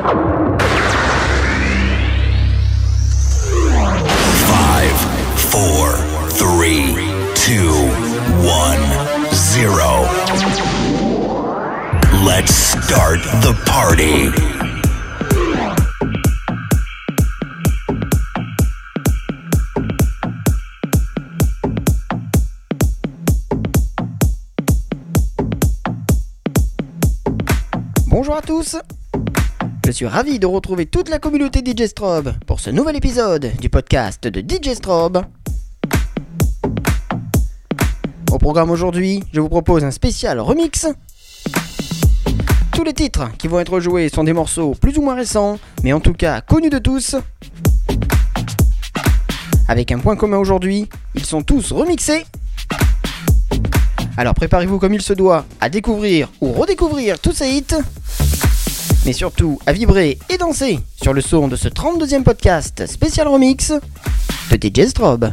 Five, four, three, two, one, zero. Let's start the party. Bonjour à tous Je suis ravi de retrouver toute la communauté DJ Strobe pour ce nouvel épisode du podcast de DJ Strobe. Au programme aujourd'hui, je vous propose un spécial remix. Tous les titres qui vont être joués sont des morceaux plus ou moins récents, mais en tout cas connus de tous. Avec un point commun aujourd'hui, ils sont tous remixés alors préparez-vous comme il se doit à découvrir ou redécouvrir tous ces hits, mais surtout à vibrer et danser sur le son de ce 32e podcast spécial remix de DJ Strobe.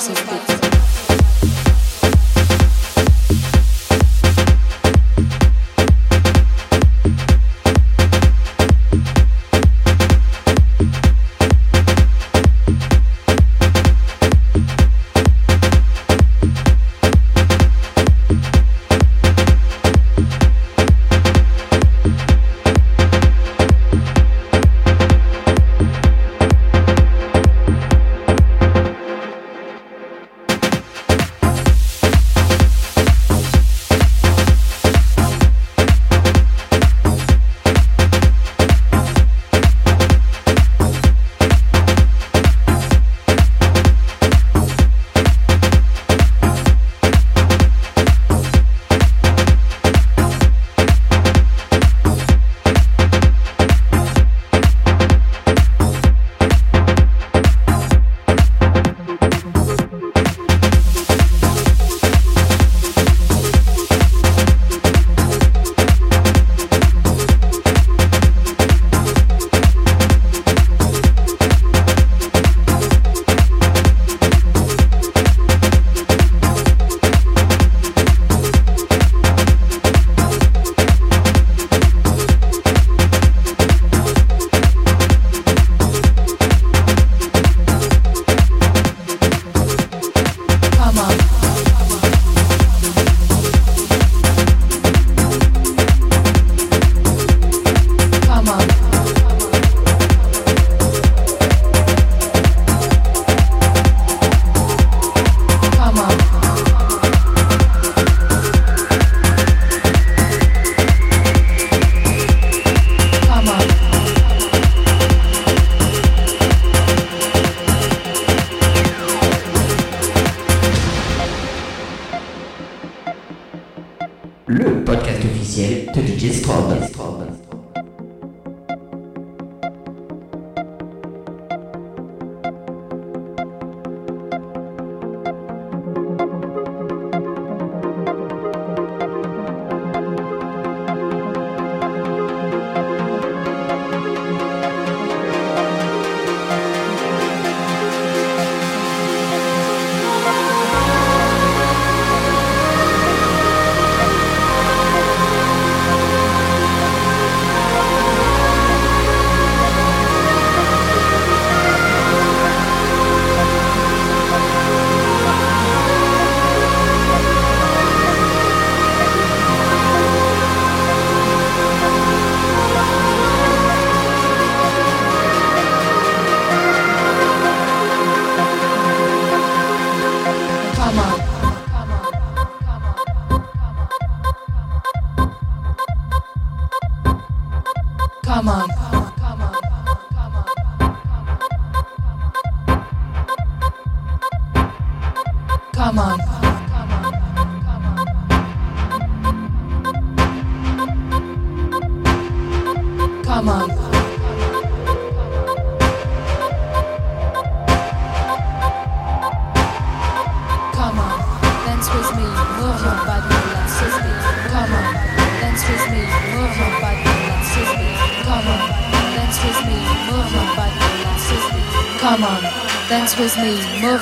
辛苦。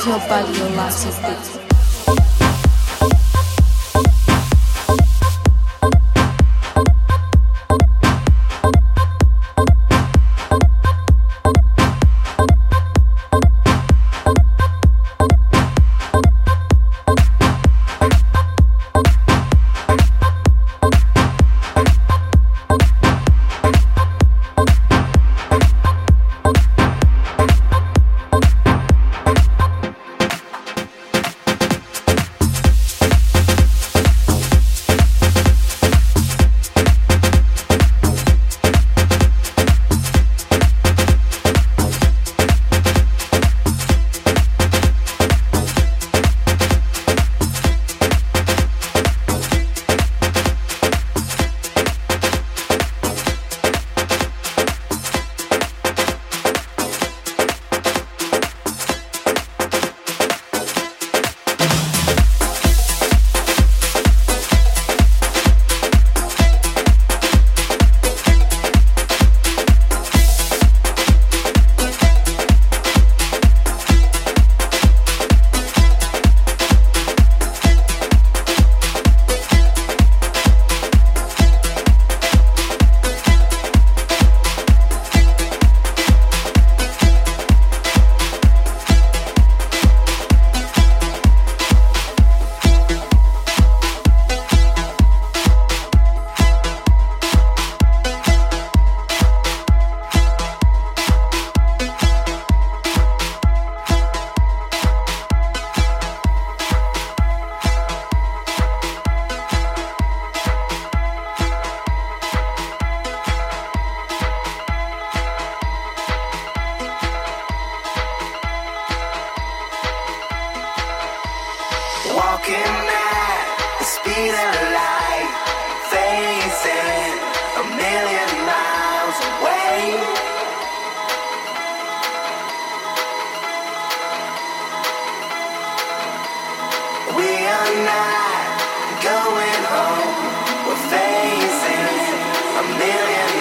your body, your life is big.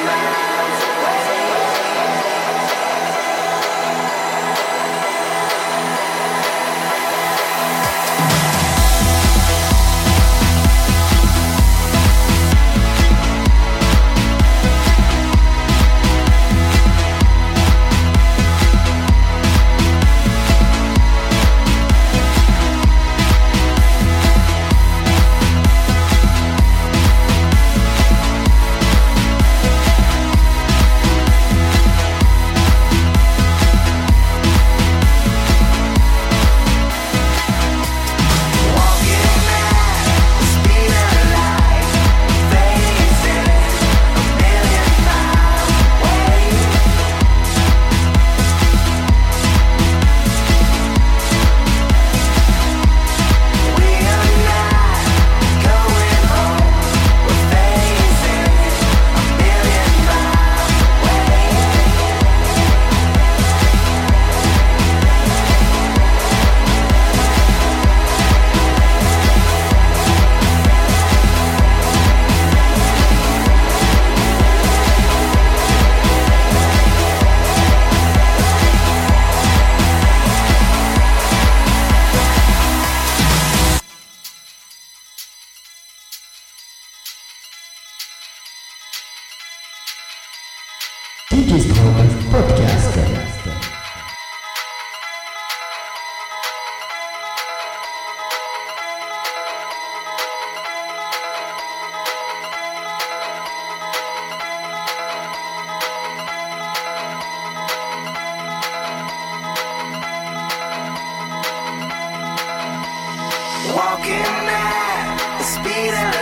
Bye. Walking at the speed of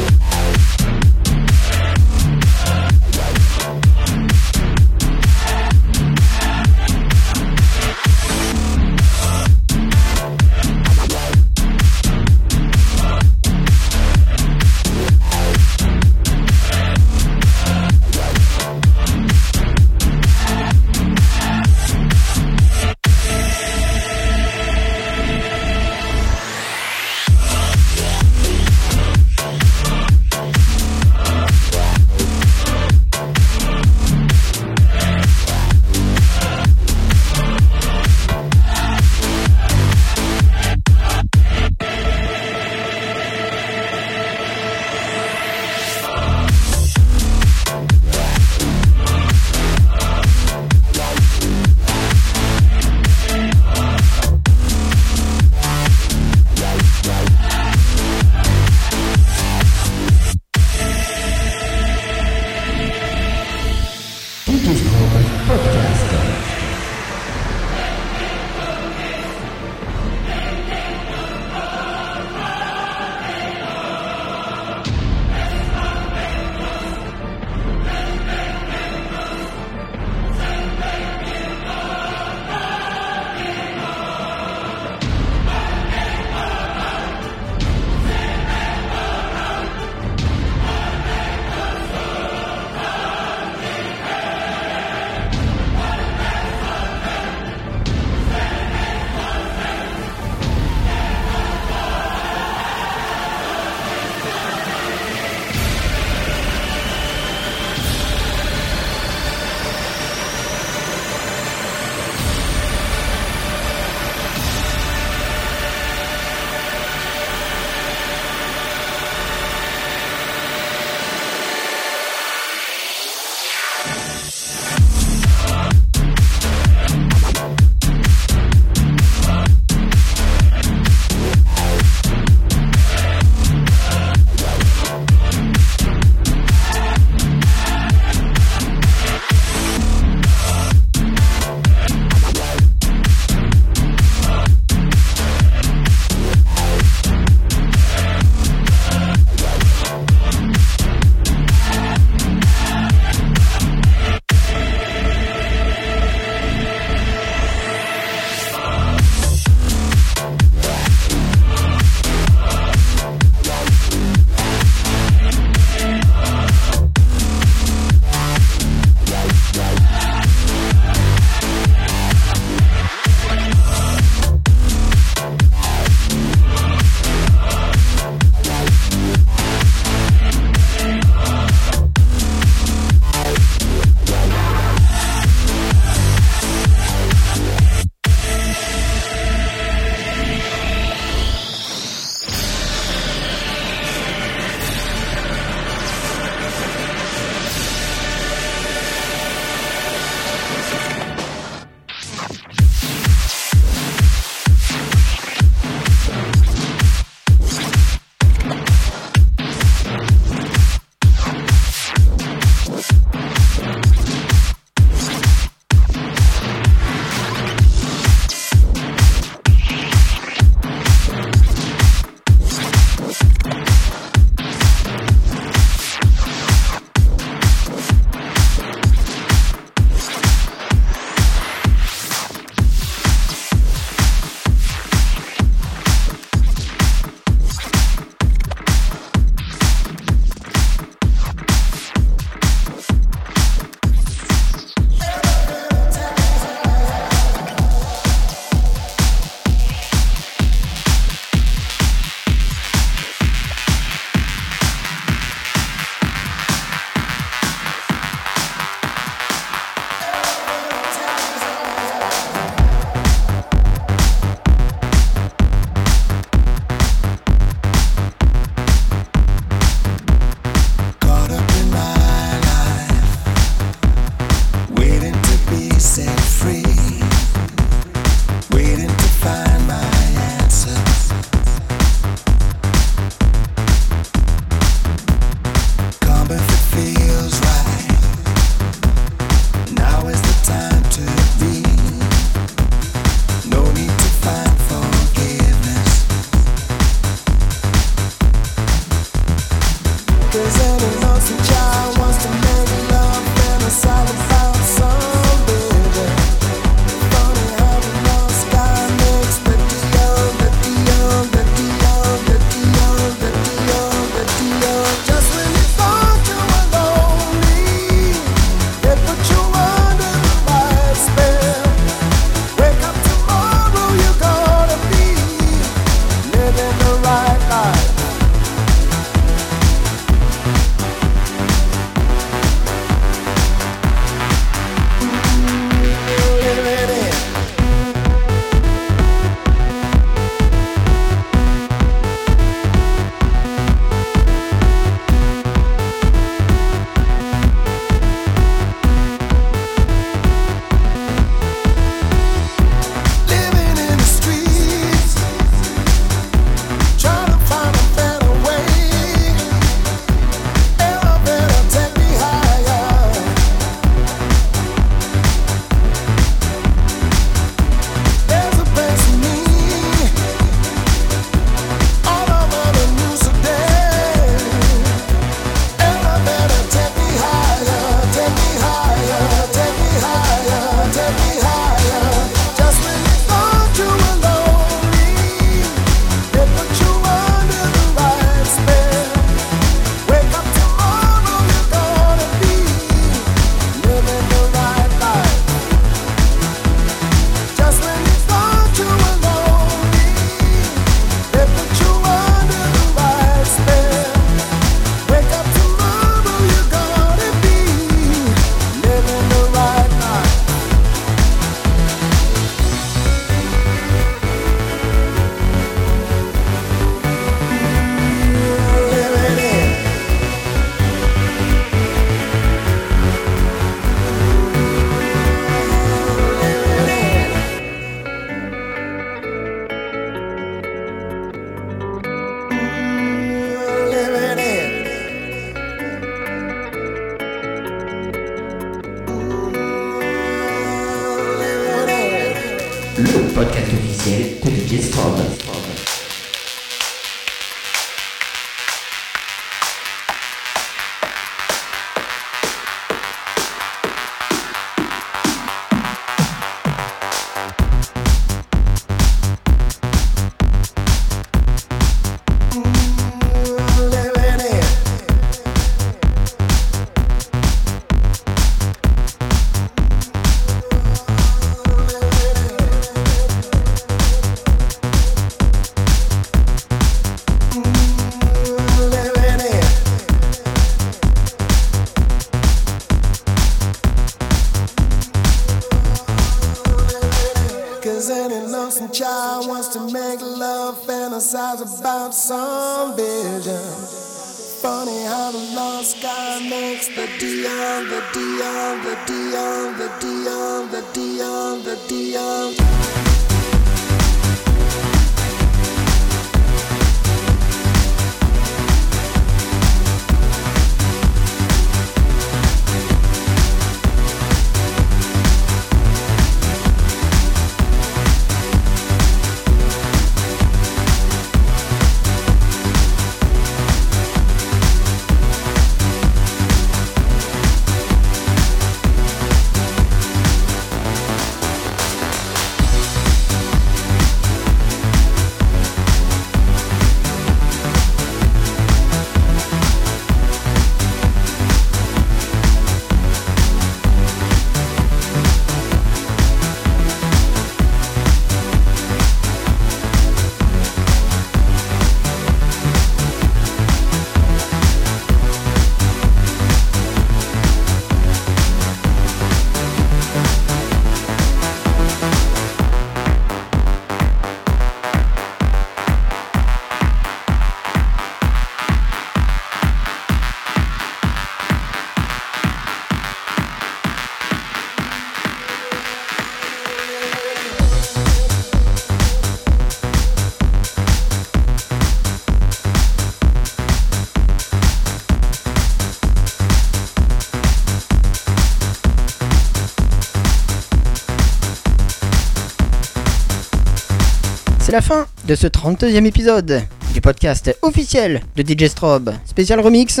C'est la fin de ce 32e épisode du podcast officiel de DJ Strobe, spécial remix.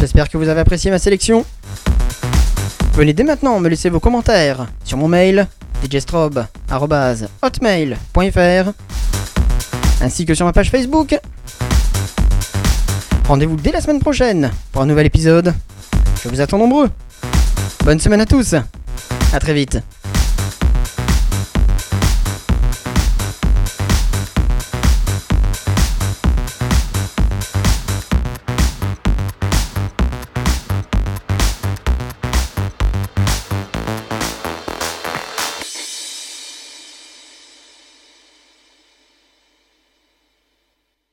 J'espère que vous avez apprécié ma sélection. Venez dès maintenant me laisser vos commentaires sur mon mail djstrobe.hotmail.fr ainsi que sur ma page Facebook. Rendez-vous dès la semaine prochaine pour un nouvel épisode. Je vous attends nombreux. Bonne semaine à tous. À très vite.